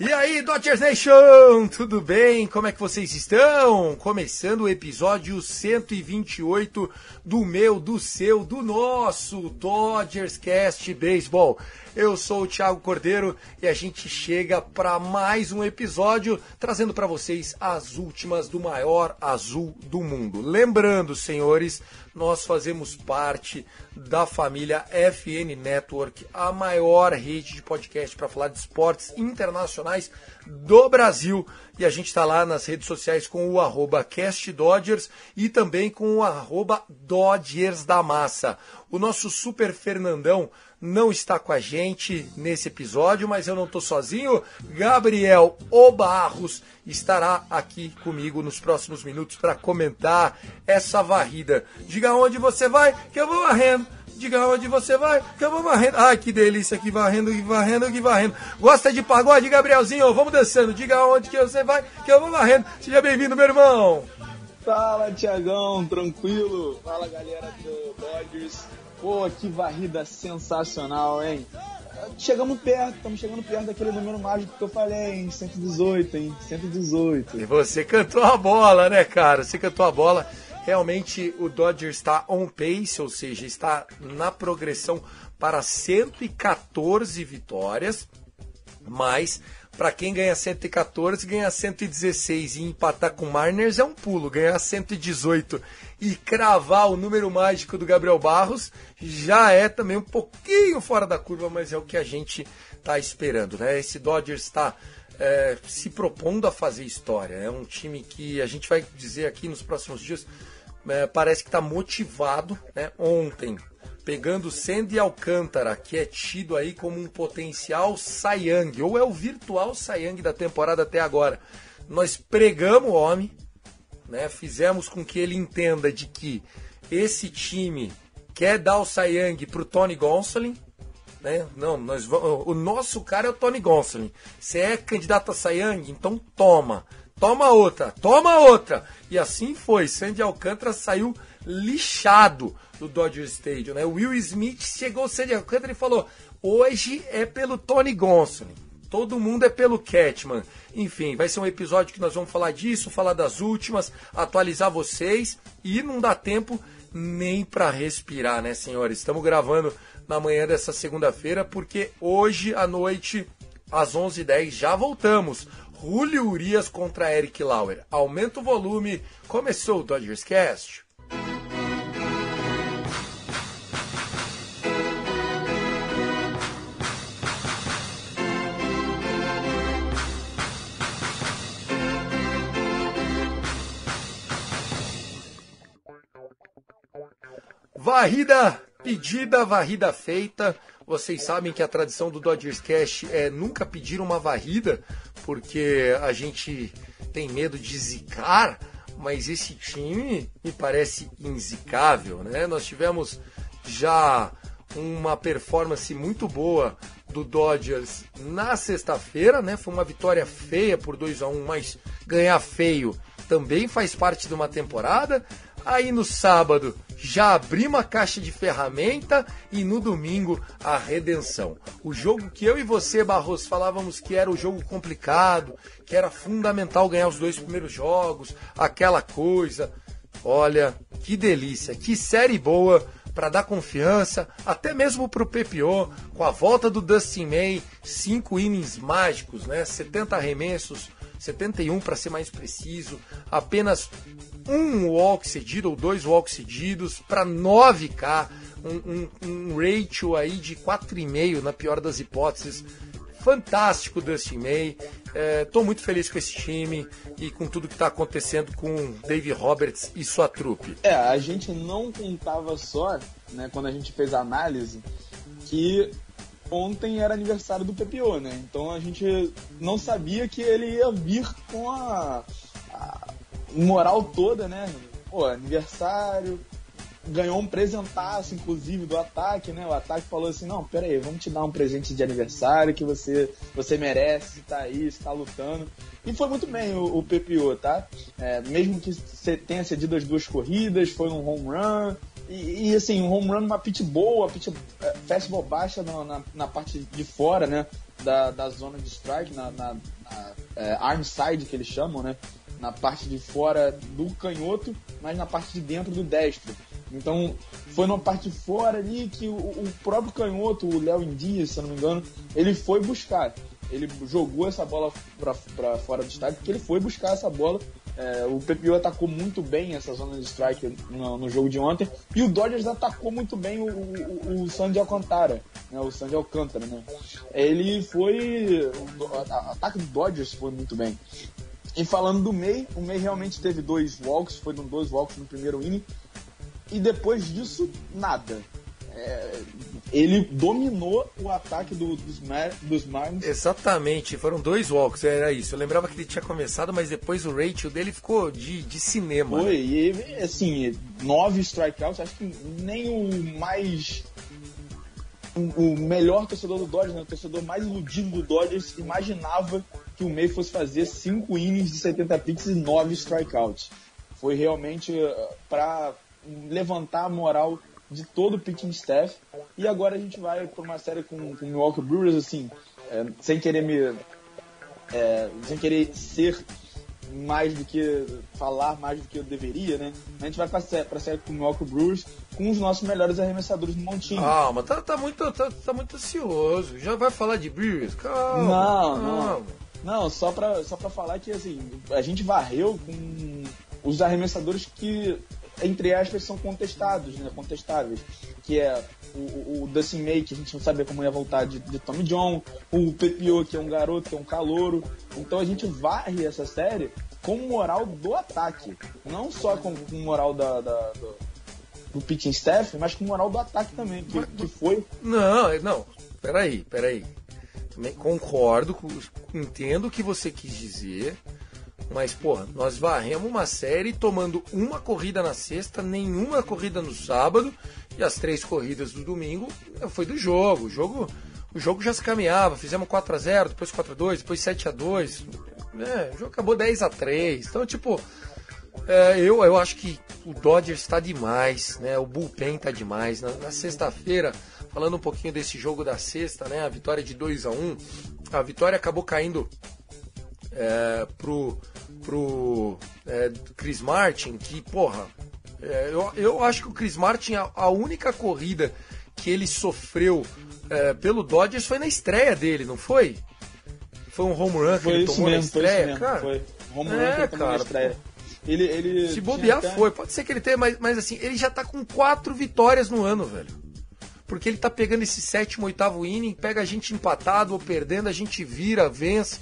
E aí, Dodgers Nation, tudo bem? Como é que vocês estão? Começando o episódio 128 do meu, do seu, do nosso Dodgers Cast Baseball. Eu sou o Thiago Cordeiro e a gente chega para mais um episódio trazendo para vocês as últimas do maior azul do mundo. Lembrando, senhores, nós fazemos parte da família FN Network, a maior rede de podcast para falar de esportes internacionais do Brasil. E a gente está lá nas redes sociais com o arroba CastDodgers e também com o arroba Dodgers da Massa. O nosso Super Fernandão não está com a gente nesse episódio, mas eu não estou sozinho. Gabriel Obarros estará aqui comigo nos próximos minutos para comentar essa varrida. Diga onde você vai, que eu vou varrendo. Diga onde você vai, que eu vou varrendo. Ai, que delícia, que varrendo, que varrendo, que varrendo. Gosta de pagode, Gabrielzinho? Vamos dançando. Diga onde que você vai, que eu vou varrendo. Seja bem-vindo, meu irmão. Fala, Tiagão, tranquilo? Fala, galera do Dodgers. Pô, que varrida sensacional, hein? Chegamos perto, estamos chegando perto daquele número mágico que eu falei, hein? 118, hein? 118. E você cantou a bola, né, cara? Você cantou a bola. Realmente o Dodgers está on pace, ou seja, está na progressão para 114 vitórias, mas para quem ganha 114, ganhar 116 e empatar com o Mariners é um pulo. Ganhar 118 e cravar o número mágico do Gabriel Barros já é também um pouquinho fora da curva, mas é o que a gente está esperando, né? Esse Dodgers está é, se propondo a fazer história. É um time que a gente vai dizer aqui nos próximos dias, é, parece que está motivado. Né? Ontem, pegando Sandy Alcântara, que é tido aí como um potencial Sayang, ou é o virtual Sayang da temporada até agora. Nós pregamos o homem, né? fizemos com que ele entenda de que esse time quer dar o Sayang o Tony Gonsolin, né? Não, nós vamos, o nosso cara é o Tony Gonsolin. Você é candidato a Sayang, então toma. Toma outra, toma outra. E assim foi. Sandy Alcântara saiu lixado do Dodger Stadium. Né? O Will Smith chegou ao Sandy Alcântara e falou: hoje é pelo Tony Gonsolin. Todo mundo é pelo Catman. Enfim, vai ser um episódio que nós vamos falar disso, falar das últimas, atualizar vocês e não dá tempo nem para respirar, né, senhores? Estamos gravando na manhã dessa segunda-feira porque hoje à noite às 11h10 já voltamos. Julio Urias contra Eric Lauer. Aumenta o volume. Começou o Dodgers Cast. Varrida pedida, varrida feita. Vocês sabem que a tradição do Dodgers Cast é nunca pedir uma varrida, porque a gente tem medo de zicar, mas esse time me parece inzicável, né? Nós tivemos já uma performance muito boa do Dodgers na sexta-feira, né? Foi uma vitória feia por 2 a 1 mas ganhar feio também faz parte de uma temporada. Aí no sábado já abrimos a caixa de ferramenta e no domingo a redenção. O jogo que eu e você, Barros, falávamos que era o jogo complicado, que era fundamental ganhar os dois primeiros jogos, aquela coisa. Olha, que delícia, que série boa para dar confiança, até mesmo para o PPO, com a volta do Dustin May, cinco innings mágicos, né? 70 arremessos, 71 para ser mais preciso, apenas um walk cedido ou dois walks cedidos para 9K, um, um, um ratio aí de 4,5 na pior das hipóteses. Fantástico Dustin May. Estou é, muito feliz com esse time e com tudo que está acontecendo com Dave Roberts e sua trupe. É, a gente não contava só, né, quando a gente fez a análise, que ontem era aniversário do PPO, né? Então a gente não sabia que ele ia vir com a, a moral toda, né? Pô, aniversário, ganhou um presentaço, inclusive, do ataque, né? O ataque falou assim, não, pera aí, vamos te dar um presente de aniversário que você, você merece, tá aí, está lutando. E foi muito bem o, o PPO, tá? É, mesmo que tenha cedido as duas corridas, foi um home run, e, assim, um home run numa pitch boa, pitch é, fastball baixa na, na, na, parte de fora, né? Da, da zona de strike, na, na, na é, arm side que eles chamam, né? Na parte de fora do canhoto, mas na parte de dentro do destro. Então, foi numa parte de fora ali que o, o próprio canhoto, o Léo Indias, se eu não me engano, ele foi buscar. Ele jogou essa bola para fora do estádio porque ele foi buscar essa bola é, o PPO atacou muito bem essa zona de strike no, no, jogo de ontem. E o Dodgers atacou muito bem o, o, o Sandy Alcantara. Né, o Sandy Alcântara, né? Ele foi. O ataque do Dodgers foi muito bem. E falando do May, o May realmente teve dois walks, foi dois walks no primeiro inning. E depois disso, nada. É, ele dominou o ataque do, dos, Mar, dos Marlins. Exatamente, foram dois walks, era isso. Eu lembrava que ele tinha começado, mas depois o ratio dele ficou de, de cinema. Foi, né? e assim, nove strikeouts, acho que nem o mais. O melhor torcedor do Dodgers, né, o torcedor mais iludido do Dodgers, imaginava que o May fosse fazer cinco innings de 70 pitches e nove strikeouts. Foi realmente uh, para levantar a moral de todo o pitching staff. E agora a gente vai para uma série com, o Milwaukee Brewers, assim, é, sem querer me. É, sem querer ser mais do que falar mais do que eu deveria, né? A gente vai para a série com o Milwaukee Brewers com os nossos melhores arremessadores do montinho. Calma, tá, tá, muito, tá, tá muito ansioso. Já vai falar de Brewers? Calma. Não, não. Não, só para só pra falar que assim, a gente varreu com os arremessadores que entre aspas, são contestados, né? Contestáveis. Que é o, o Dustin May, que a gente não sabia como ia voltar de, de Tommy John, o Pepio, que é um garoto, que é um calouro. Então a gente varre essa série com moral do ataque. Não só com, com moral da, da do, do pitching staff, mas com moral do ataque também, que, que foi. Não, não. Peraí, peraí. Também concordo, entendo o que você quis dizer. Mas, porra, nós varremos uma série tomando uma corrida na sexta, nenhuma corrida no sábado, e as três corridas do domingo eh, foi do jogo. O jogo, o jogo já se caminhava, fizemos 4 a 0 depois 4 a 2 depois 7 a 2 é, O jogo acabou 10 a 3 Então, tipo, é, eu, eu acho que o Dodgers está demais, né? O Bullpen está demais. Na, na sexta-feira, falando um pouquinho desse jogo da sexta, né? A vitória de 2 a 1 A vitória acabou caindo é, pro, pro é, Chris Martin, que, porra, é, eu, eu acho que o Chris Martin, a, a única corrida que ele sofreu é, pelo Dodgers foi na estreia dele, não foi? Foi um home run que ele tomou mesmo, na estreia, mesmo, cara. Foi home run é, que ele tomou cara, na estreia. Ele, ele Se bobear até... foi, pode ser que ele tenha, mas, mas assim, ele já tá com quatro vitórias no ano, velho. Porque ele tá pegando esse sétimo, oitavo inning, pega a gente empatado ou perdendo, a gente vira, vence.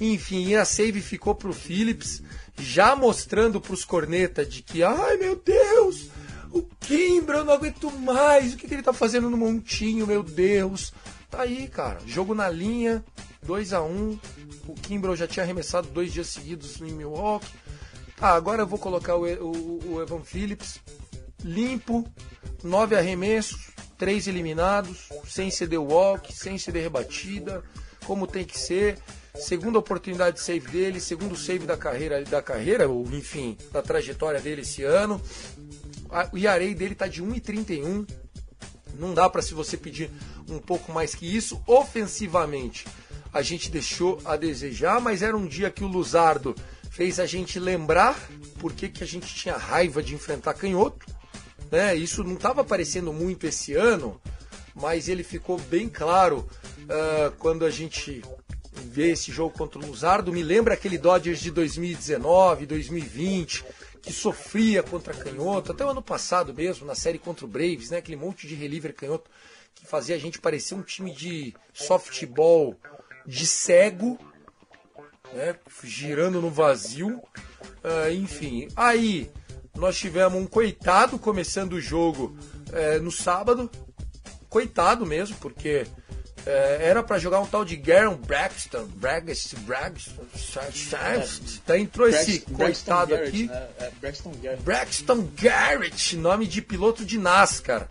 Enfim, a save ficou pro Phillips, já mostrando pros cornetas de que, ai meu Deus, o Kimbra, eu não aguento mais, o que, que ele tá fazendo no montinho, meu Deus. Tá aí, cara, jogo na linha, 2 a 1 um, o Kimbra já tinha arremessado dois dias seguidos em Milwaukee. Tá, agora eu vou colocar o, o, o Evan Phillips limpo, nove arremessos, três eliminados, sem ceder walk, sem ceder rebatida, como tem que ser segunda oportunidade de save dele, segundo save da carreira, da carreira, ou enfim, da trajetória dele esse ano. o ERA dele tá de 1,31. Não dá para se você pedir um pouco mais que isso. Ofensivamente, a gente deixou a desejar, mas era um dia que o Luzardo fez a gente lembrar por que, que a gente tinha raiva de enfrentar canhoto. Né? Isso não estava aparecendo muito esse ano, mas ele ficou bem claro ah, quando a gente vê esse jogo contra o Luzardo. Me lembra aquele Dodgers de 2019, 2020, que sofria contra canhoto, até o ano passado mesmo, na série contra o Braves, né? aquele monte de reliever canhoto que fazia a gente parecer um time de softball de cego, né? girando no vazio. Ah, enfim, aí nós tivemos um coitado começando o jogo eh, no sábado, coitado mesmo, porque é, era pra jogar um tal de Garen Braxton, Braxton, Braxton, tá, entrou esse Braxton- coitado Braxton aqui, Garrett, né? É, Braxton Garrett. Braxton Garrett, nome de piloto de NASCAR,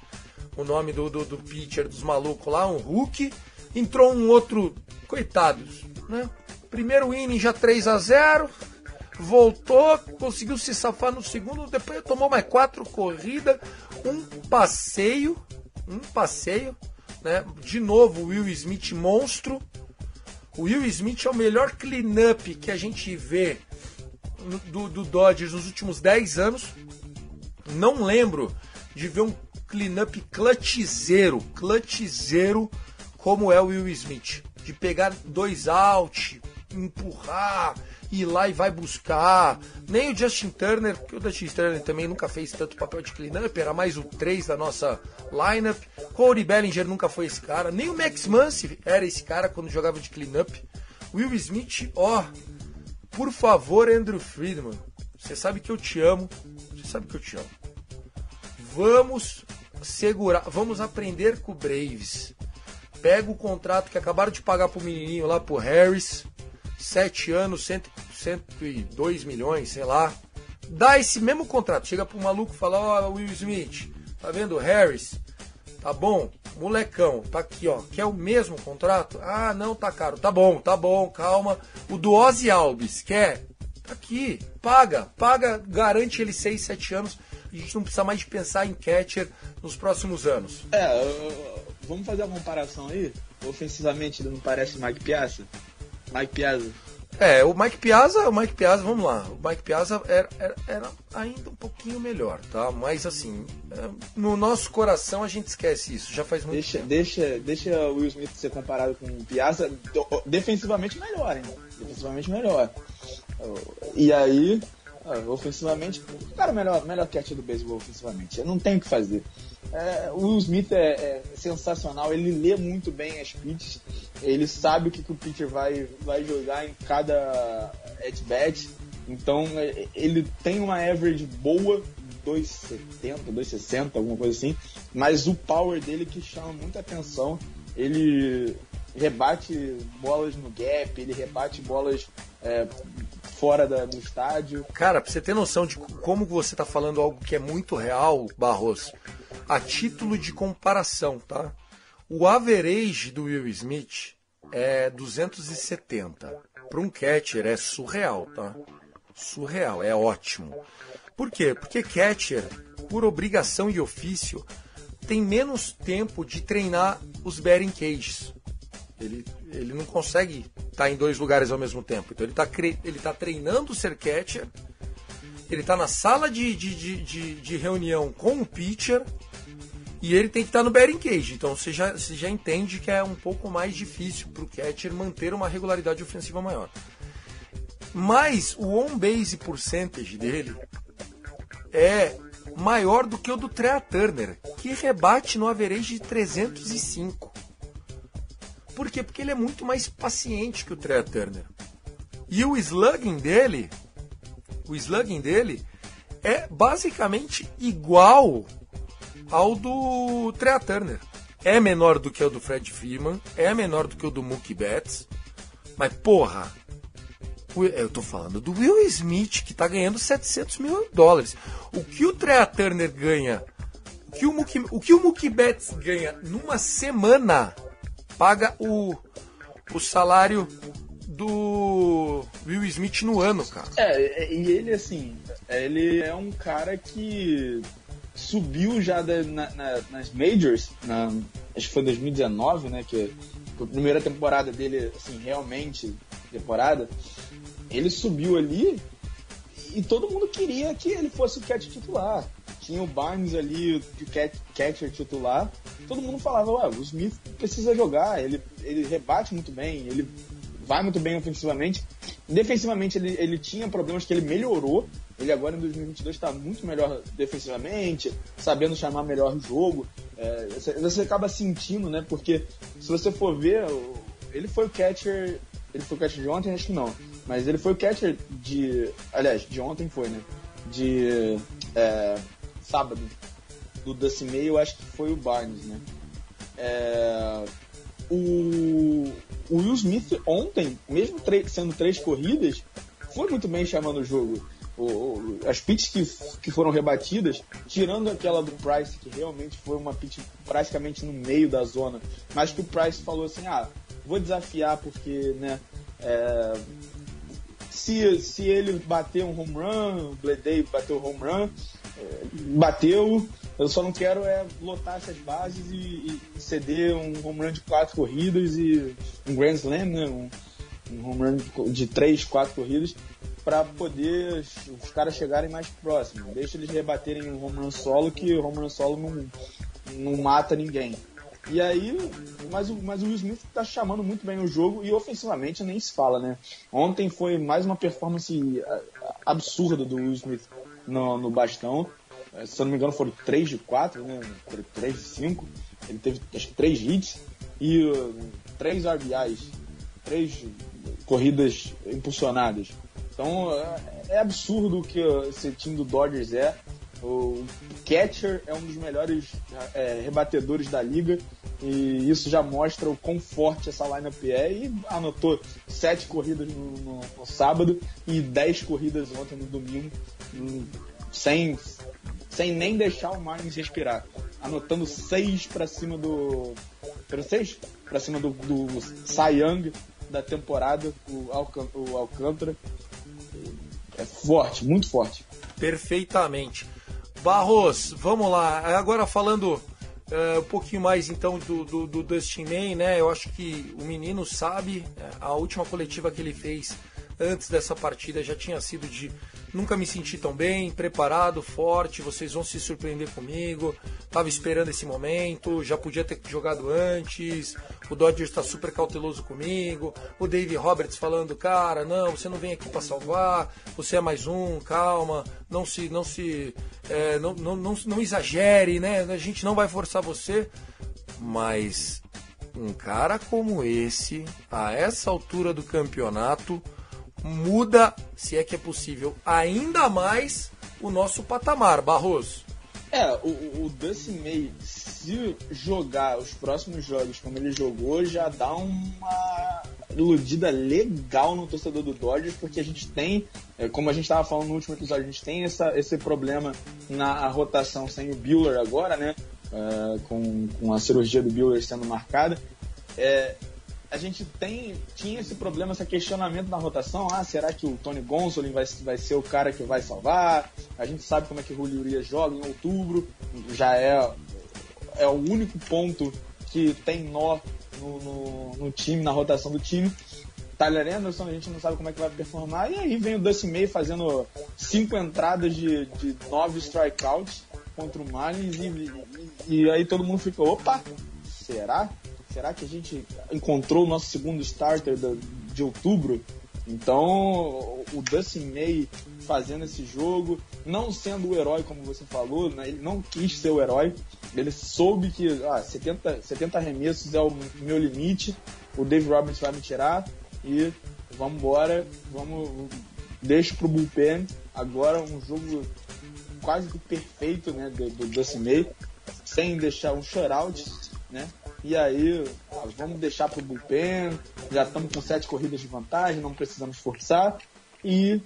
o nome do, do, do pitcher dos malucos lá, um Hulk, entrou um outro, coitados, né? Primeiro inning já 3 a 0 voltou, conseguiu se safar no segundo, depois tomou mais quatro corridas, um passeio, um passeio, né? De novo, o Will Smith monstro. O Will Smith é o melhor clean-up que a gente vê do, do Dodgers nos últimos 10 anos. Não lembro de ver um clean-up clutchzeiro, clutchzeiro como é o Will Smith. De pegar dois out, empurrar, ir lá e vai buscar. Nem o Justin Turner, porque o Justin Turner também nunca fez tanto papel de clean-up, era mais o 3 da nossa lineup. Corey Bellinger nunca foi esse cara. Nem o Max Muncy era esse cara quando jogava de clean-up. Will Smith, ó, por favor, Andrew Friedman, você sabe que eu te amo, você sabe que eu te amo. Vamos segurar, vamos aprender com o Braves. Pega o contrato que acabaram de pagar pro menininho lá, pro Harris, sete anos, cento, 102 milhões, sei lá. Dá esse mesmo contrato, chega pro maluco e fala, ó, Will Smith, tá vendo Harris? Tá bom, molecão, tá aqui, ó. Quer o mesmo contrato? Ah, não, tá caro. Tá bom, tá bom, calma. O do Ozzy Alves, quer? Tá aqui, paga, paga, garante ele 6, 7 anos. A gente não precisa mais de pensar em catcher nos próximos anos. É, vamos fazer a comparação aí? Ofensivamente, não parece Mike Piazza? Mike Piazza. É, o Mike Piazza, o Mike Piazza, vamos lá. O Mike Piazza era, era, era ainda um pouquinho melhor, tá? Mas assim, é, no nosso coração a gente esquece isso, já faz muito Deixa, tempo. deixa, deixa o Will Smith ser comparado com o Piazza defensivamente melhor, hein? Defensivamente melhor. E aí, ah, ofensivamente, cara, o melhor, melhor catch do beisebol ofensivamente. Não tem o que fazer. É, o Will Smith é, é sensacional, ele lê muito bem as pitches, ele sabe o que, que o pitcher vai, vai jogar em cada at-bat, então é, ele tem uma average boa, 2,70, 2,60, alguma coisa assim, mas o power dele que chama muita atenção, ele rebate bolas no gap, ele rebate bolas é, fora da- do estádio. Cara, pra você ter noção de como você tá falando algo que é muito real, Barros, a título de comparação, tá? O average do Will Smith é 270. Para um catcher é surreal, tá? Surreal, é ótimo. Por quê? Porque catcher, por obrigação e ofício, tem menos tempo de treinar os batting cages. Ele, ele não consegue estar em dois lugares ao mesmo tempo. Então ele está ele tá treinando ser catcher, ele está na sala de, de, de, de, de reunião com o pitcher e ele tem que estar no batting cage. Então você já, você já entende que é um pouco mais difícil para o catcher manter uma regularidade ofensiva maior. Mas o on-base percentage dele é maior do que o do Trea Turner, que rebate no average de 305. Por quê? Porque ele é muito mais paciente que o Trea Turner. E o slugging dele, o slugging dele é basicamente igual ao do Trea Turner. É menor do que o do Fred Freeman, é menor do que o do Mookie Betts, mas porra, eu tô falando do Will Smith que tá ganhando 700 mil dólares. O que o Trea Turner ganha, o que o Mookie, o que o Mookie Betts ganha numa semana paga o, o salário do Will Smith no ano, cara. É, e ele assim, ele é um cara que subiu já na, na, nas Majors, na, acho que foi 2019, né? Que, que a primeira temporada dele, assim, realmente temporada, ele subiu ali e todo mundo queria que ele fosse o catch titular. Tinha o Barnes ali, de catcher titular. Todo mundo falava, ué, o Smith precisa jogar, ele, ele rebate muito bem, ele vai muito bem ofensivamente. Defensivamente ele, ele tinha problemas que ele melhorou. Ele agora em 2022 está muito melhor defensivamente, sabendo chamar melhor o jogo. É, você, acaba sentindo, né? Porque se você for ver, ele foi o catcher. Ele foi o catcher de ontem? Acho que não. Mas ele foi o catcher de. Aliás, de ontem foi, né? De. É, sábado. Do Dusty May, eu acho que foi o Barnes, né? É, o, o Will Smith ontem, mesmo sendo três corridas, foi muito bem chamando o jogo. O, o, as pitches que, que foram rebatidas, tirando aquela do Price, que realmente foi uma pitch praticamente no meio da zona, mas que o Price falou assim: ah, vou desafiar porque, né, é, se, se ele bater um home run, o Bleday bateu home run, é, bateu, eu só não quero é lotar essas bases e, e, ceder um home run de quatro corridas e um Grand Slam, né? Um, um home run de três, quatro corridas para poder os caras chegarem mais próximos. Deixa eles rebaterem um home run solo que o home run solo não, não mata ninguém. E aí, mas o, mas o Will Smith tá chamando muito bem o jogo e ofensivamente nem se fala, né? Ontem foi mais uma performance absurda do Will Smith no, no bastão. É, se eu não me engano, foram 3 de 4, né? 3 de 5. Ele teve acho que 3 hits e uh, 3 RBIs, 3 corridas impulsionadas. Então é, é absurdo o que esse time do Dodgers é. O catcher é um dos melhores é, rebatedores da liga e isso já mostra o quão forte essa lineup é. E anotou sete corridas no, no, no sábado e dez corridas ontem no domingo, sem, sem nem deixar o Marlins respirar. Anotando seis para cima do. Pelo seis? Para cima do, do Cy Young da temporada, o, Alcan o Alcântara. É forte, muito forte. Perfeitamente. Barros, vamos lá. Agora falando uh, um pouquinho mais então do, do, do Dustin May, né? Eu acho que o menino sabe, é, a última coletiva que ele fez antes dessa partida já tinha sido de nunca me senti tão bem, preparado, forte, vocês vão se surpreender comigo. Tava esperando esse momento, já podia ter jogado antes. O Dodgers está super cauteloso comigo. O Dave Roberts falando, cara, não, você não vem aqui para salvar, você é mais um, calma, não se, não se, é, não, não, não, não exagere, né? A gente não vai forçar você, mas um cara como esse, a essa altura do campeonato, muda, se é que é possível, ainda mais o nosso patamar, Barroso. É, o, o Dusty May, se jogar os próximos jogos como ele jogou, já dá uma iludida legal no torcedor do Dodgers, porque a gente tem, é, como a gente estava falando no último episódio, a gente tem essa, esse problema na rotação sem o Bueller agora, né? Uh, com, com a cirurgia do Bueller sendo marcada. É, a gente tem, tinha esse problema, esse questionamento na rotação. Ah, será que o Tony Gonsolin vai, vai ser o cara que vai salvar? A gente sabe como é que o Julio Urias joga em outubro. Já é, é o único ponto que tem nó no, no, no time, na rotação do time. Tyler Anderson, a gente não sabe como é que vai performar. E aí vem o Dusty May fazendo cinco entradas de, de nove strikeouts contra o Marlins. E, e, e aí todo mundo fica, opa, será? Será que a gente encontrou o nosso segundo starter de outubro? Então, o Dustin May fazendo esse jogo, não sendo o herói, como você falou, né? ele não quis ser o herói, ele soube que ah, 70, 70 arremessos é o meu limite, o Dave Roberts vai me tirar e vamos embora, vamos, deixo pro bullpen, agora um jogo quase que perfeito né, do, do Dustin May, sem deixar um shutout, né? E aí, vamos deixar pro bullpen, já estamos com sete corridas de vantagem, não precisamos forçar. E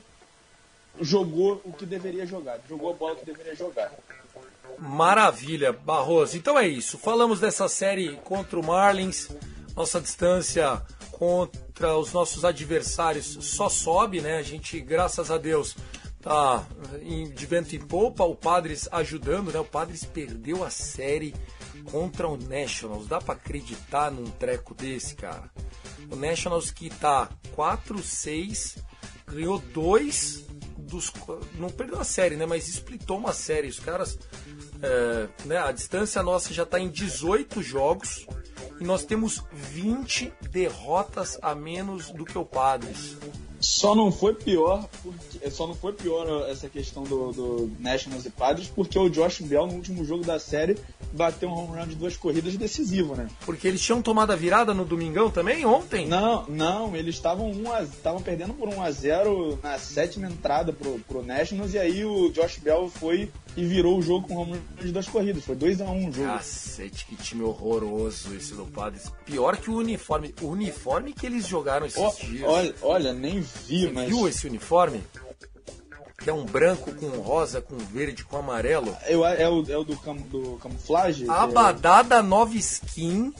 jogou o que deveria jogar, jogou a bola que deveria jogar. Maravilha, Barroso. Então é isso. Falamos dessa série contra o Marlins. Nossa distância contra os nossos adversários só sobe, né? A gente, graças a Deus, tá de vento em polpa, o Padres ajudando, né? O Padres perdeu a série contra o Nationals. Dá pra acreditar num treco desse, cara? O Nationals que tá 4-6, ganhou dois dos. Não perdeu a série, né? Mas splitou uma série. Os caras. É, né, a distância nossa já está em 18 jogos e nós temos 20 derrotas a menos do que o Padres. Só não foi pior, porque, só não foi pior essa questão do, do Nationals e Padres, porque o Josh Bell no último jogo da série bateu um home run de duas corridas decisivo, né? Porque eles tinham tomado a virada no domingão também ontem? Não, não, eles estavam estavam perdendo por 1 a 0 na sétima entrada pro, pro Nationals e aí o Josh Bell foi e virou o jogo com home run de duas corridas. Foi 2 a 1 um o jogo. Cacete, que time horroroso esse do Padres. Pior que o uniforme. O uniforme que eles jogaram esses oh, dias. Olha, olha, nem vi, Você mas. viu esse uniforme? Que é um branco com rosa, com verde, com amarelo. Eu, é, o, é o do, cam, do camuflagem? A badada nova skin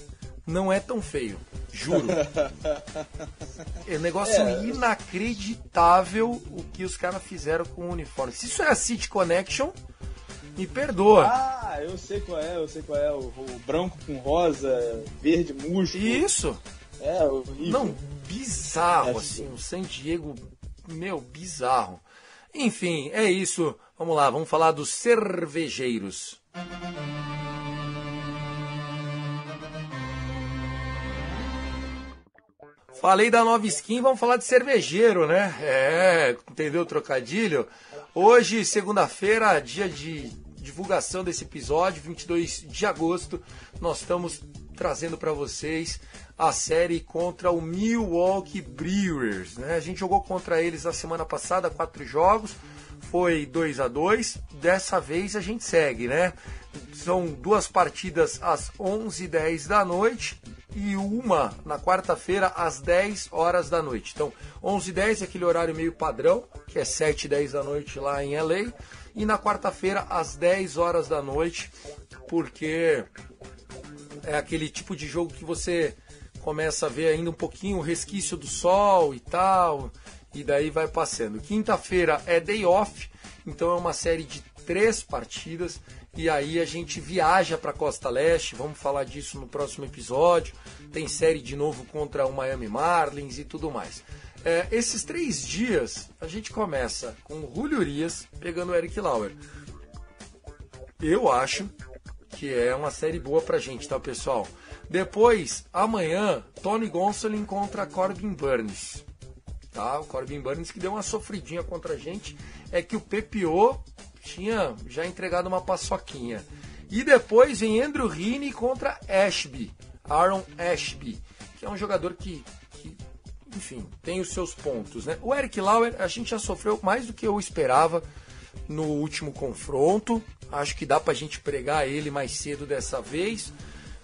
não é tão feio. Juro. é um negócio É. inacreditável o que os caras fizeram com o uniforme. Se isso é a City Connection, me perdoa. Ah, eu sei qual é, eu sei qual é. O, o branco com rosa, verde músculo. Isso. É, horrível. Não, bizarro, É, assim. O San Diego, meu, bizarro. Enfim, é isso. Vamos lá, vamos falar dos cervejeiros. Falei da nova skin, vamos falar de cervejeiro, né? É, entendeu o trocadilho? Hoje, segunda-feira, dia de divulgação desse episódio, 22 de agosto, nós estamos trazendo para vocês a série contra o Milwaukee Brewers. Né? A gente jogou contra eles na semana passada, quatro jogos, foi 2 a 2 Dessa vez a gente segue, né? São duas partidas às 11h10 da noite e uma na quarta-feira às 10 horas da noite. Então, 11h10 é aquele horário meio padrão, que é 7 e 10 da noite lá em LA, e na quarta-feira às 10 horas da noite, porque é aquele tipo de jogo que você começa a ver ainda um pouquinho o resquício do sol e tal, e daí vai passando. Quinta-feira é day off, então é uma série de três partidas e aí a gente viaja para Costa Leste, vamos falar disso no próximo episódio. Tem série de novo contra o Miami Marlins e tudo mais. É, esses três dias a gente começa com o Julio Urias pegando o Eric Lauer. Eu acho que é uma série boa pra gente, tá pessoal? Depois, amanhã, Tony Gonsolin contra Corbin Burns. Tá? O Corbin Burns que deu uma sofridinha contra a gente. É que o PPO tinha já entregado uma paçoquinha. E depois vem Andrew Heaney contra Ashby, Aaron Ashby, que é um jogador que, que, enfim, tem os seus pontos. Né? O Eric Lauer, a gente já sofreu mais do que eu esperava no último confronto. Acho que dá pra gente pregar ele mais cedo dessa vez.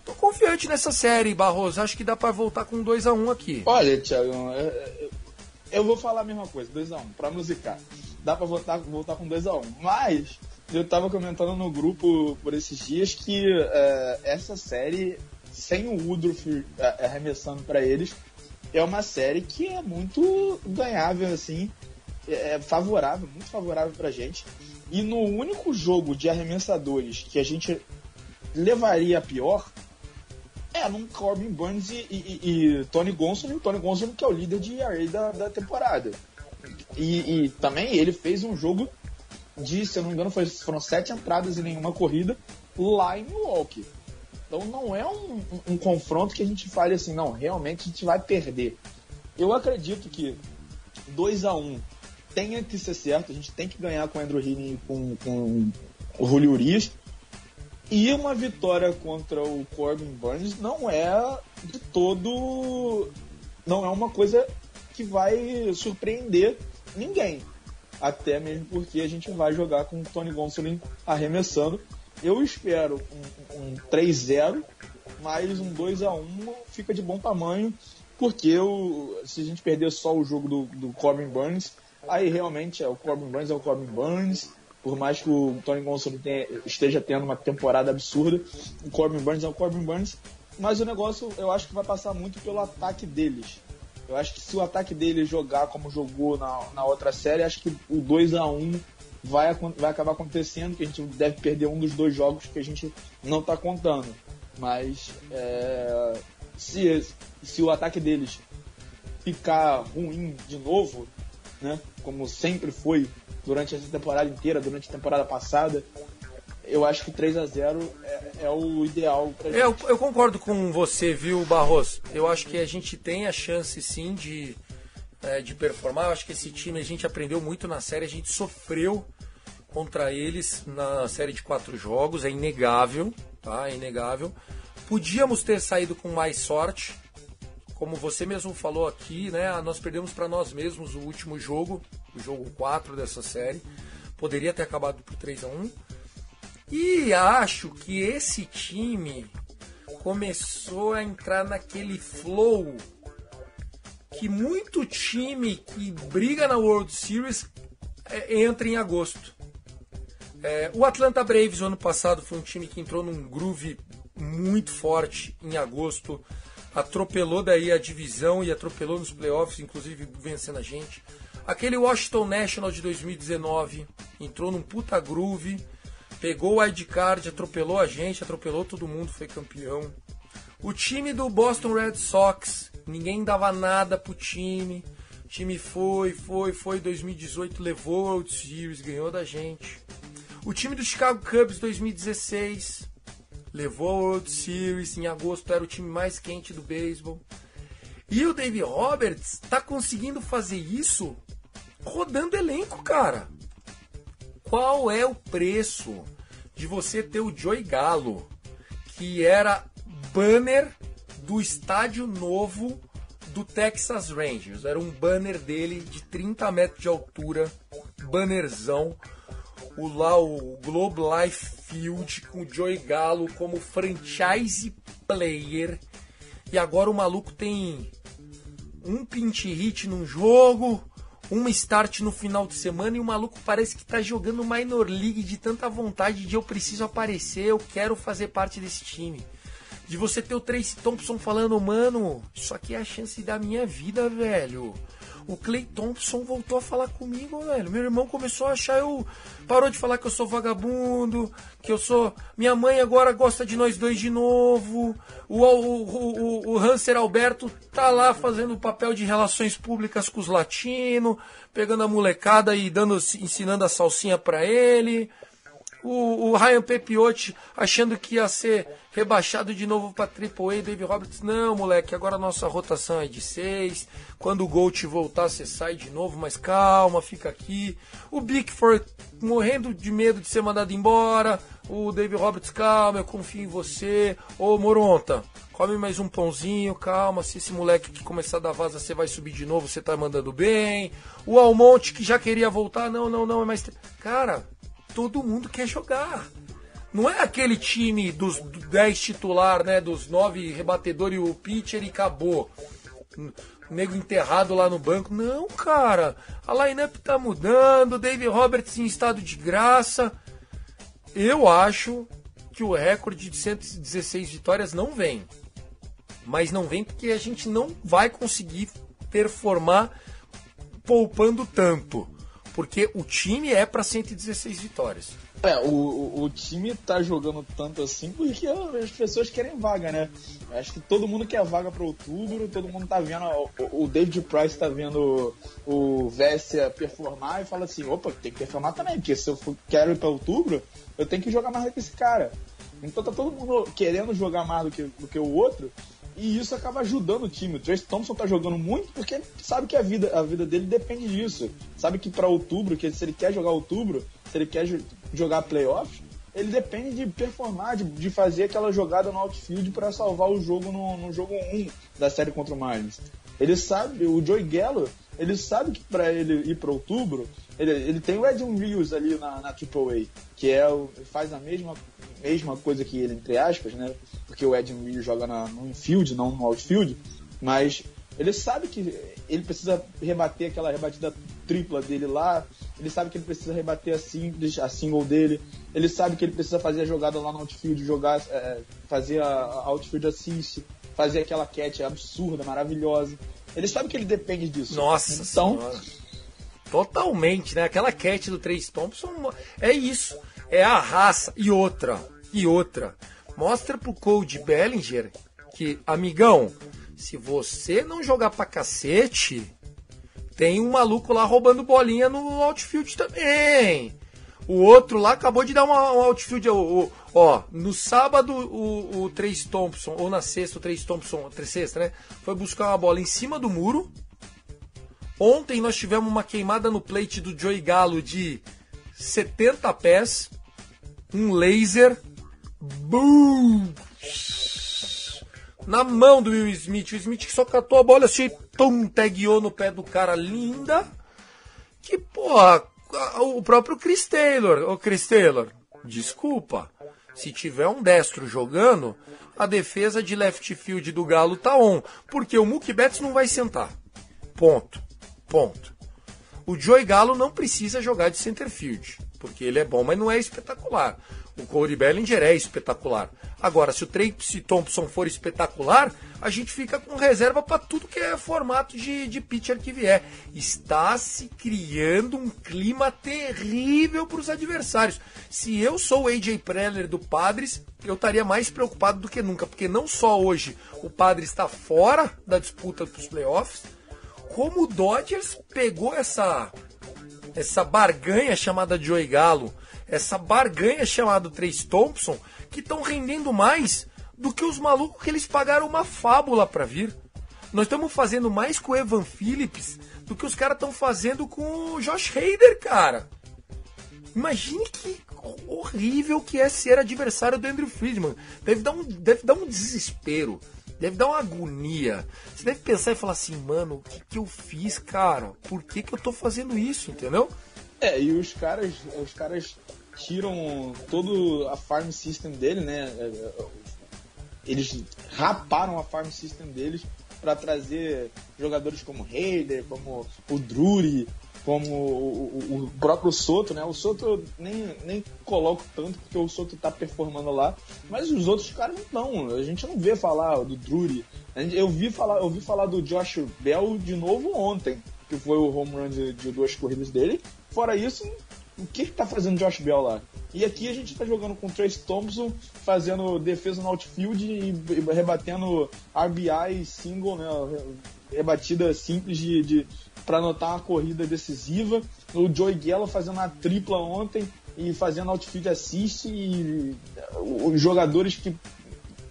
Tô confiante nessa série, Barroso. Acho que dá pra voltar com 2 a 1 aqui. Olha, Thiago, eu, vou falar a mesma coisa, 2x1, um, pra musicar. Dá pra voltar, voltar com 2x1. Um. Mas eu tava comentando no grupo por esses dias que é, essa série, sem o Woodruff é, arremessando para eles, é uma série que é muito ganhável, assim, é favorável, muito favorável pra gente. E no único jogo de arremessadores que a gente levaria a pior é num Corbin Burns e, e, e Tony Gonsolin, Tony Gonsolin que é o líder de ERA da, da temporada. E, e, também ele fez um jogo de, se eu não me engano, foi, foram sete entradas e nenhuma corrida lá em Milwaukee. Então não é um, um, um, confronto que a gente fale assim, não, realmente a gente vai perder. Eu acredito que 2 a 1 um tenha que ser certo, a gente tem que ganhar com o Andrew Heaney e com, com o Julio Urias. E uma vitória contra o Corbin Burns não é de todo. não é uma coisa que vai surpreender ninguém. Até mesmo porque a gente vai jogar com o Tony Gonsolin arremessando. Eu espero um, um 3-0, mas um 2x1 fica de bom tamanho, porque o, se a gente perder só o jogo do, do Corbin Burns, aí realmente é o Corbin Burns é o Corbin Burns. Por mais que o Tony tenha, esteja tendo uma temporada absurda, o Corbin Burns é o Corbin Burns. Mas o negócio eu acho que vai passar muito pelo ataque deles. Eu acho que se o ataque dele jogar como jogou na, na outra série, acho que o 2 a 1 vai, vai acabar acontecendo, que a gente deve perder um dos dois jogos que a gente não está contando. Mas é, se, se o ataque deles ficar ruim de novo, né, como sempre foi durante essa temporada inteira, durante a temporada passada, eu acho que 3 a 0 é, é o ideal pra gente. Eu, eu concordo com você, viu, Barros? Eu acho que a gente tem a chance sim de, é, de performar. Eu acho que esse time a gente aprendeu muito na série, a gente sofreu contra eles na série de quatro jogos, é inegável, tá? É inegável. Podíamos ter saído com mais sorte, como você mesmo falou aqui, né? Nós perdemos para nós mesmos o último jogo, o jogo 4 dessa série. Poderia ter acabado por 3 a 1 e acho que esse time começou a entrar naquele flow que muito time que briga na World Series é, entra em agosto. É, o Atlanta Braves, ano passado, foi um time que entrou num groove muito forte em agosto. Atropelou daí a divisão e atropelou nos playoffs, inclusive vencendo a gente. Aquele Washington National de 2019 entrou num puta groove Pegou o wildcard, atropelou a gente, atropelou todo mundo, foi campeão. O time do Boston Red Sox, ninguém dava nada pro time. O time foi, foi, foi. 2018 levou a World Series, ganhou da gente. O time do Chicago Cubs 2016 levou a World Series. Em agosto era o time mais quente do beisebol. E o Dave Roberts tá conseguindo fazer isso rodando elenco, cara. Qual é o preço de você ter o Joey Galo, que era banner do estádio novo do Texas Rangers. Era um banner dele de 30 metros de altura, bannerzão. O lá o Globe Life Field com o Joey Galo como franchise player. E agora o maluco tem um pinch hit num jogo, uma start no final de semana e o maluco parece que tá jogando minor league de tanta vontade de eu preciso aparecer, eu quero fazer parte desse time. De você ter o Tracy Thompson falando, mano, isso aqui é a chance da minha vida, velho o Clay Thompson voltou a falar comigo, velho. Meu irmão começou a achar eu. Parou de falar que eu sou vagabundo, que eu sou. Minha mãe agora gosta de nós dois de novo. O, o, o, o Hanser Alberto tá lá fazendo o papel de relações públicas com os latinos, pegando a molecada e dando, ensinando a salsinha pra ele o, o Ryan Pepiotti achando que ia ser rebaixado de novo para Triple A, Dave Roberts, não, moleque, agora a nossa rotação é de seis. Quando o Gold voltar, você sai de novo, mas calma, fica aqui. O Bickford morrendo de medo de ser mandado embora. O Dave Roberts, calma, eu confio em você. Ô Moronta, come mais um pãozinho, calma. Se esse moleque que começar a dar vaza, você vai subir de novo, você tá mandando bem. O Almonte que já queria voltar, não, não, não, é mais. Cara, todo mundo quer jogar. Não é aquele time dos 10 titular, né? Dos 9 rebatedores e o pitcher e acabou. nego enterrado lá no banco. Não, cara. A lineup tá mudando. Dave Roberts em estado de graça. Eu acho que o recorde de 116 vitórias não vem. Mas não vem porque a gente não vai conseguir performar poupando tanto porque o time é para 116 vitórias. É, o, o time tá jogando tanto assim porque as pessoas querem vaga, né? Acho que todo mundo quer vaga para outubro, todo mundo tá vendo. O, o David Price tá vendo o Vessia performar e fala assim: opa, tem que performar também, porque se eu for, quero ir para outubro, eu tenho que jogar mais do que esse cara. Então tá todo mundo querendo jogar mais do que, do que o outro e isso acaba ajudando o time. O Trace Thompson tá jogando muito porque sabe que a vida, a vida dele depende disso. Sabe que para outubro, que se ele quer jogar outubro, se ele quer jogar playoffs, ele depende de performar, de, de fazer aquela jogada no outfield para salvar o jogo no, no jogo 1 da série contra o Marlins. Ele sabe, o Joey Gallo, ele sabe que para ele ir para outubro, ele, ele tem o Edwin Rios ali na, na AAA, que é o, faz a mesma, mesma coisa que ele, entre aspas, né? Porque o Edwin Rios joga na, no infield, não no outfield, mas ele sabe que ele precisa rebater aquela rebatida tripla dele lá, ele sabe que ele precisa rebater a, simples, a single dele, ele sabe que ele precisa fazer a jogada lá no outfield, jogar, é, fazer a, a outfield assist, fazer aquela catch absurda, maravilhosa. Ele sabe que ele depende disso. Nossa então, senhora. Totalmente, né? Aquela cat do Trace Thompson é isso. É a raça. E outra, e outra. Mostra pro Cody Bellinger que, amigão, se você não jogar pra cacete, tem um maluco lá roubando bolinha no outfield também. O outro lá acabou de dar uma, um outfield. O, ó, no sábado o, o Thompson, ou na sexta o Trace Thompson, sexta, né? Foi buscar uma bola em cima do muro. Ontem nós tivemos uma queimada no plate do Joey Galo de 70 pés. Um laser. Boom! Na mão do Will Smith. O Smith só catou a bola assim, tum, tagueou no pé do cara linda. Que, porra, o próprio Chris Taylor. Ô, Chris Taylor, desculpa. Se tiver um destro jogando, a defesa de left field do Galo tá on. Porque o Mookie Betts não vai sentar. Ponto. Ponto. O Joey Galo não precisa jogar de center field, porque ele é bom, mas não é espetacular. O Cody Bellinger é espetacular. Agora, se o Tracy Thompson for espetacular, a gente fica com reserva para tudo que é formato de, de pitcher que vier. Está se criando um clima terrível para os adversários. Se eu sou o AJ Preller do Padres, eu estaria mais preocupado do que nunca, porque não só hoje o Padres está fora da disputa dos playoffs, como o Dodgers pegou essa essa barganha chamada Joey Galo, essa barganha chamada Trace Thompson, que estão rendendo mais do que os malucos que eles pagaram uma fábula para vir. Nós estamos fazendo mais com o Evan Phillips do que os caras estão fazendo com o Josh Hader, cara. Imagine que horrível que é ser adversário do Andrew Friedman. Deve dar um, deve dar um desespero deve dar uma agonia. Você deve pensar e falar assim, mano, o que, que eu fiz, cara? Por que, que eu tô fazendo isso, entendeu? É, e os caras, os caras tiram todo a farm system dele, né? É, é, eles raparam a farm system deles para trazer jogadores como Raider, como o Drury, como o, o, o, próprio Soto, né? O Soto eu nem, nem coloco tanto porque o Soto tá performando lá, mas os outros caras não A gente não vê falar do Drury. Eu vi falar, eu vi falar do Josh Bell de novo ontem, que foi o home run de, de duas corridas dele. Fora isso, o que, tá fazendo Josh Bell lá? E aqui a gente tá jogando com o Trace Thompson, fazendo defesa no outfield e, rebatendo RBI single, né? Rebatida simples de, de para anotar uma corrida decisiva. O Joey Gallo fazendo a tripla ontem e fazendo outfield assist e os jogadores que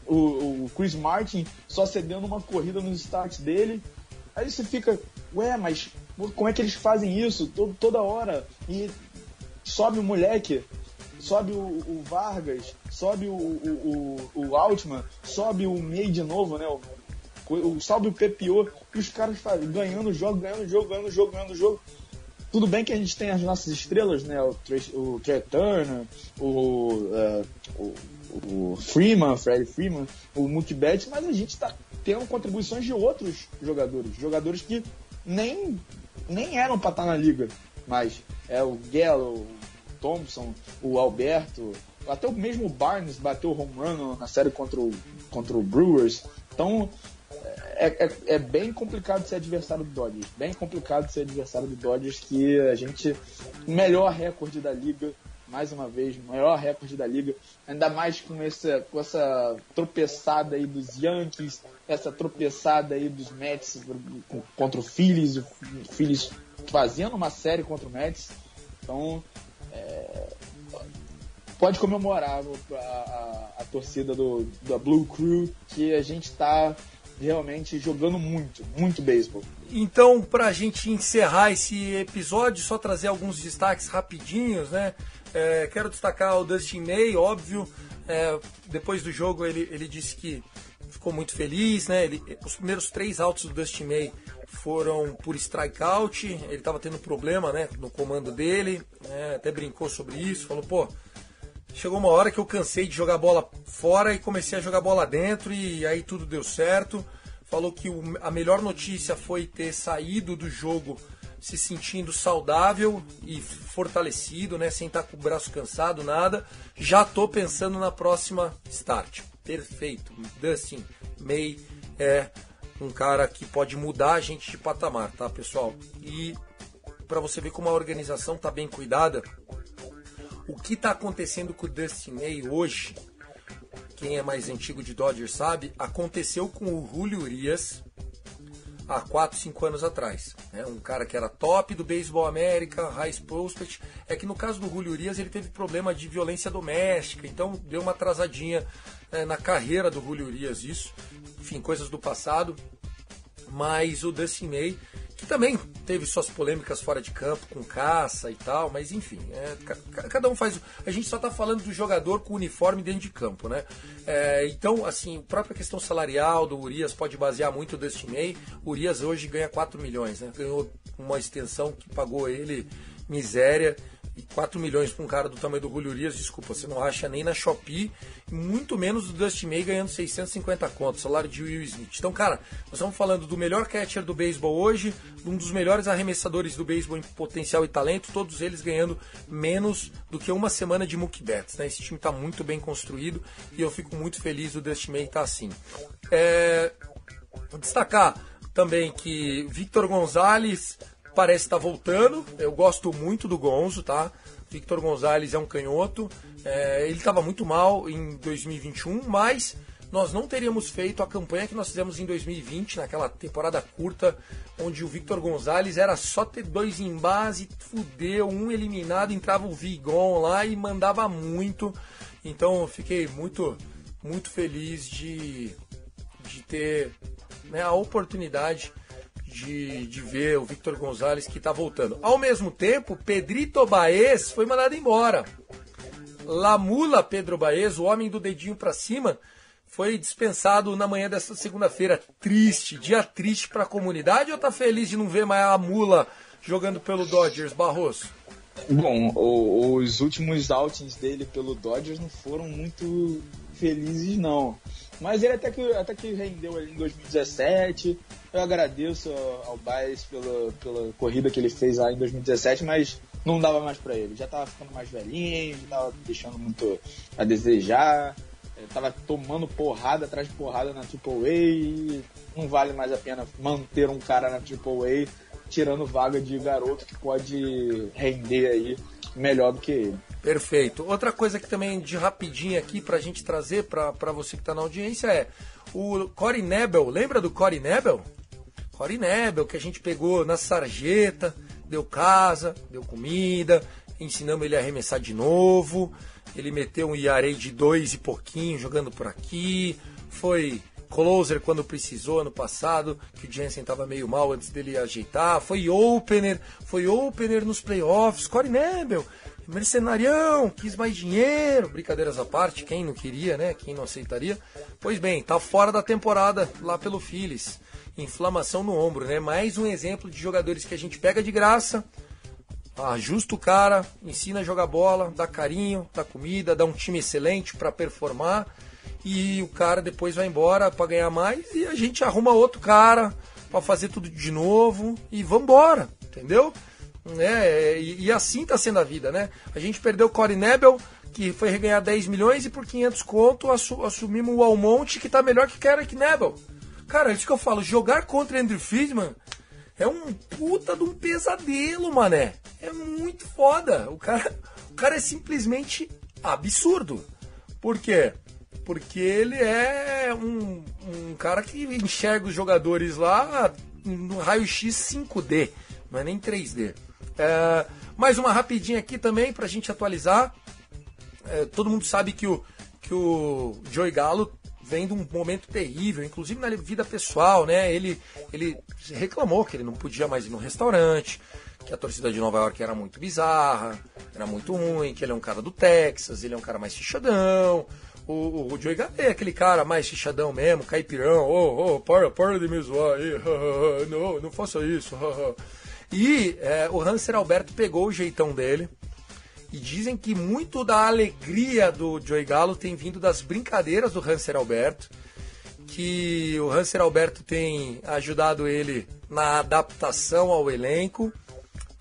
o, o, Chris Martin só cedendo uma corrida nos starts dele. Aí você fica, ué, mas como é que eles fazem isso toda hora? E sobe o moleque, sobe o, o Vargas, sobe o, o, o, Altman, sobe o May de novo, né? O, o, sobe o PPO, e os caras fazem, ganhando jogo, ganhando jogo, ganhando jogo, ganhando jogo. Tudo bem que a gente tem as nossas estrelas, né? O Trey, o Trey Turner, o, uh, o, o, Freeman, Fred Freeman, o Betts, mas a gente está tendo contribuições de outros jogadores, jogadores que nem, nem eram para estar tá na liga, mas é o Gallo, o Thompson, o Alberto, até o mesmo Barnes bateu home run na série contra o, contra o Brewers. Então, é, é, é, bem complicado ser adversário do Dodgers. Bem complicado ser adversário do Dodgers, que a gente. Melhor recorde da liga, mais uma vez, maior recorde da liga. Ainda mais com essa, com essa tropeçada aí dos Yankees, essa tropeçada aí dos Mets contra o Phillies, o Phillies fazendo uma série contra o Mets. Então, é, pode comemorar a, a, a torcida do, da Blue Crew que a gente está realmente jogando muito, muito beisebol. Então, para a gente encerrar esse episódio, só trazer alguns destaques rapidinhos, né? É, quero destacar o Dustin May, óbvio. É, depois do jogo ele, ele disse que ficou muito feliz, né? Ele, os primeiros três outs do Dustin May foram por strikeout. Ele estava tendo problema, né, no comando dele. Né? Até brincou sobre isso, falou, pô, Chegou uma hora que eu cansei de jogar bola fora e comecei a jogar bola dentro e aí tudo deu certo. Falou que o, a melhor notícia foi ter saído do jogo se sentindo saudável e fortalecido, né, sem estar com o braço cansado, nada. Já tô pensando na próxima start. Perfeito. Dustin May é um cara que pode mudar a gente de patamar, tá, pessoal? E para você ver como a organização tá bem cuidada, o que tá acontecendo com o Dustin May hoje, quem é mais antigo de Dodgers sabe, aconteceu com o Julio Urias há 4, 5 anos atrás. Né? Um cara que era top do beisebol América, high prospect. É que no caso do Julio Urias ele teve problema de violência doméstica, então deu uma atrasadinha né, na carreira do Julio Urias isso. Enfim, coisas do passado. Mas o Dustin May que também teve suas polêmicas fora de campo, com caça e tal, mas enfim, é, cada um faz. A gente só está falando do jogador com uniforme dentro de campo, né? É, então, assim, a própria questão salarial do Urias pode basear muito deste May. O Urias hoje ganha 4 milhões, né? Ganhou uma extensão que pagou ele miséria. E 4 milhões para um cara do tamanho do Julio Urias, desculpa, você não acha nem na Shopee, muito menos do Dusty May ganhando 650 contos, salário de Will Smith. Então, cara, nós estamos falando do melhor catcher do beisebol hoje, um dos melhores arremessadores do beisebol em potencial e talento, todos eles ganhando menos do que uma semana de Mookie Betts. Né? Esse time está muito bem construído e eu fico muito feliz do Dusty May estar tá assim. É... Vou destacar também que Victor Gonzalez parece estar tá voltando. Eu gosto muito do Gonzo, tá? Victor Gonzalez é um canhoto. É, ele estava muito mal em 2021, mas nós não teríamos feito a campanha que nós fizemos em 2020, naquela temporada curta, onde o Victor Gonzalez era só ter dois em base, fudeu, um eliminado, entrava o Vigon lá e mandava muito. Então fiquei muito, muito feliz de, de ter né, a oportunidade de, de ver o Victor Gonzalez que está voltando. Ao mesmo tempo, Pedrito Baez foi mandado embora. Lamula Pedro Baez, o homem do dedinho para cima, foi dispensado na manhã desta segunda-feira. Triste, dia triste para a comunidade ou tá feliz de não ver mais a Mula jogando pelo Dodgers, Barroso? Bom, o, os últimos outings dele pelo Dodgers não foram muito felizes, não. Mas ele até que, até que rendeu ali em 2017. Eu agradeço ao Baez pela, pela corrida que ele fez lá em 2017, mas não dava mais para ele. Já tava ficando mais velhinho, já tava deixando muito a desejar. Tava tomando porrada atrás de porrada na Triple A e não vale mais a pena manter um cara na Triple A tirando vaga de garoto que pode render aí melhor do que ele. Perfeito. Outra coisa que também de rapidinho aqui pra gente trazer pra, você que tá na audiência é o Cory Nebel. Lembra do Cory Nebel? Cory Nebel, que a gente pegou na sarjeta, deu casa, deu comida, ensinamos ele a arremessar de novo. Ele meteu um IAREI de dois e pouquinho jogando por aqui. Foi closer quando precisou ano passado, que o Jensen estava meio mal antes dele ajeitar. Foi opener, foi opener nos playoffs. Corey Nebel, mercenarião, quis mais dinheiro. Brincadeiras à parte, quem não queria, né? Quem não aceitaria. Pois bem, tá fora da temporada lá pelo Phillies. Inflamação no ombro, né? Mais um exemplo de jogadores que a gente pega de graça. Ajusta o cara, ensina a jogar bola, dá carinho, dá comida, dá um time excelente para performar e o cara depois vai embora para ganhar mais e a gente arruma outro cara para fazer tudo de novo e vambora, entendeu? É, e, e, assim tá sendo a vida, né? A gente perdeu o Corey Nebel, que foi reganhar 10 milhões e por 500 conto assu assumimos o Almonte, que tá melhor que Kerrick Nebel. Cara, é isso que eu falo, jogar contra Andrew Friedman é um puta de um pesadelo, mané. É muito foda. O cara, o cara é simplesmente absurdo. Por quê? porque ele é um, um cara que enxerga os jogadores lá no raio-x 5D, não é nem 3D. É, mais uma rapidinha aqui também para a gente atualizar. É, todo mundo sabe que o, que o Joey Galo vem de um momento terrível, inclusive na vida pessoal, né? Ele, ele reclamou que ele não podia mais ir no restaurante, que a torcida de Nova York era muito bizarra, era muito ruim, que ele é um cara do Texas, ele é um cara mais fichadão, o, o, o Joey é aquele cara mais fichadão mesmo, caipirão, oh, oh, para, para de me zoar aí, não, não faça isso. e é, o Hanser Alberto pegou o jeitão dele, e dizem que muito da alegria do Joey Galo tem vindo das brincadeiras do Hanser Alberto, que o Hanser Alberto tem ajudado ele na adaptação ao elenco.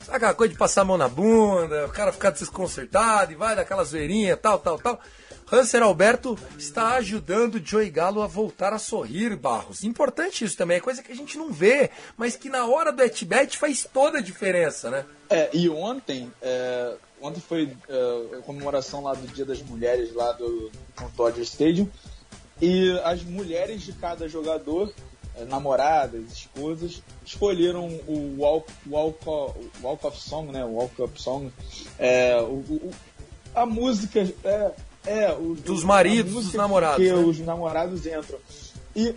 Sabe aquela coisa de passar a mão na bunda, o cara ficar desconcertado e vai daquela zoeirinha, tal, tal, tal. Hanser Alberto está ajudando Joey Galo a voltar a sorrir, Barros. Importante isso também, é coisa que a gente não vê, mas que na hora do at-bat faz toda a diferença, né? É, e ontem, é, ontem foi é, a comemoração lá do Dia das Mulheres lá do, no Dodger Stadium, e as mulheres de cada jogador, é, namoradas, esposas, escolheram o Walk, walk, walk of Song, né? O Walk of Song. É, o, o, a música. É, é, o, dos maridos, dos namorados. Que né? os namorados entram. E,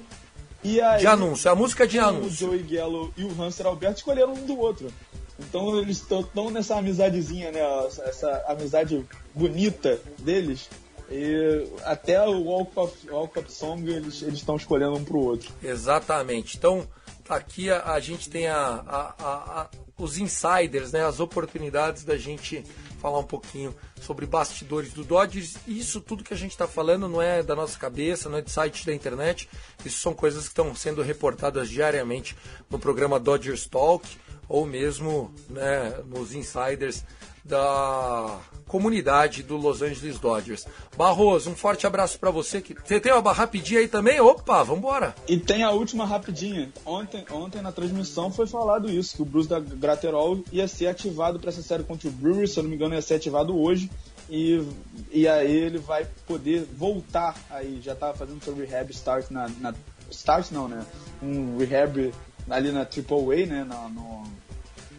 e aí, de anúncio, a música de o anúncio. Joey Gallo e o Hanser Alberto escolheram um do outro. Então eles estão nessa amizadezinha, né? Essa, amizade bonita deles. E até o Walk of, Walk of Song eles estão escolhendo um pro outro. Exatamente. Então, aqui a, a gente tem a, a, a, os insiders, né, as oportunidades da gente falar um pouquinho sobre bastidores do Dodgers. Isso tudo que a gente está falando não é da nossa cabeça, não é de site da internet. Isso são coisas que estão sendo reportadas diariamente no programa Dodgers Talk ou mesmo né, nos insiders da comunidade do Los Angeles Dodgers. Barroso, um forte abraço para você. Você tem uma rapidinha aí também? Opa, vambora! E tem a última rapidinha. Ontem, ontem na transmissão foi falado isso, que o Bruce da Graterol ia ser ativado para essa série contra o Brewers, se eu não me engano ia ser ativado hoje. E, e aí ele vai poder voltar aí, já tava fazendo seu rehab start na, na start não, né? Um rehab ali na AAA, né? Na, no,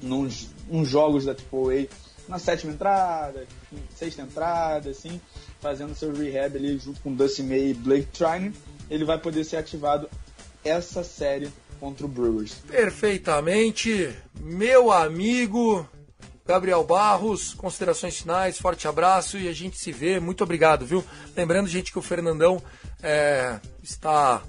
nos, nos jogos da AAA na sétima entrada, sexta entrada, assim, fazendo seu rehab ali junto com Dusty May e Blake Trine, ele vai poder ser ativado essa série contra o Brewers. Perfeitamente, meu amigo Gabriel Barros, considerações finais, forte abraço e a gente se vê. Muito obrigado, viu? Lembrando, gente, que o Fernandão é, está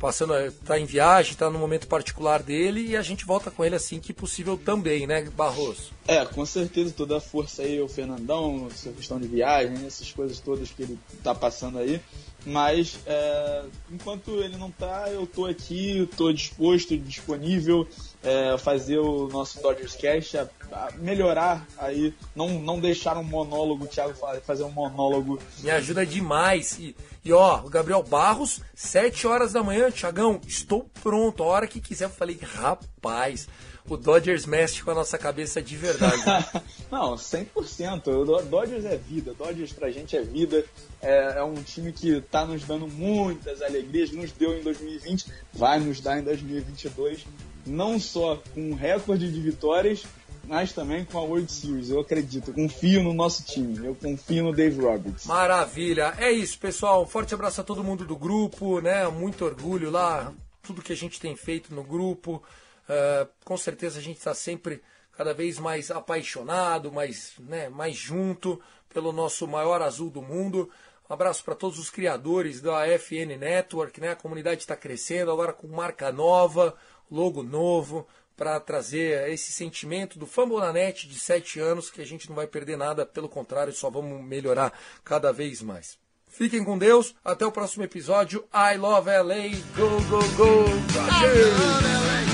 passando, está em viagem, está no momento particular dele e a gente volta com ele assim que possível também, né, Barroso? É, com certeza, toda a força aí, o Fernandão, essa questão de viagem, essas coisas todas que ele tá passando aí. Mas é, enquanto ele não tá, eu tô aqui, tô disposto, disponível é, fazer o nosso Dodgers Cast, a, a melhorar aí, não, não deixar um monólogo, o Thiago fazer um monólogo. Me ajuda demais. E, e ó, o Gabriel Barros, 7 horas da manhã, Thiagão, estou pronto. A hora que quiser, eu falei, rapaz, o Dodgers mexe com a nossa cabeça de verdade. Não, 100%. O Dodgers é vida. Dodgers pra gente é vida. É, é um time que tá nos dando muitas alegrias. Nos deu em 2020, vai nos dar em 2022. Não só com um recorde de vitórias, mas também com a World Series. Eu acredito, eu confio no nosso time, eu confio no Dave Roberts. Maravilha, é isso, pessoal. Um forte abraço a todo mundo do grupo, né? Muito orgulho lá, tudo que a gente tem feito no grupo. Uh, com certeza a gente está sempre cada vez mais apaixonado, mais, né, mais junto pelo nosso maior azul do mundo. Um abraço para todos os criadores da FN Network, né? A comunidade está crescendo agora com marca nova, logo novo, para trazer esse sentimento do Fambonanet de 7 anos que a gente não vai perder nada, pelo contrário, só vamos melhorar cada vez mais. Fiquem com Deus, até o próximo episódio. I love LA, go, go, go, Dodgers!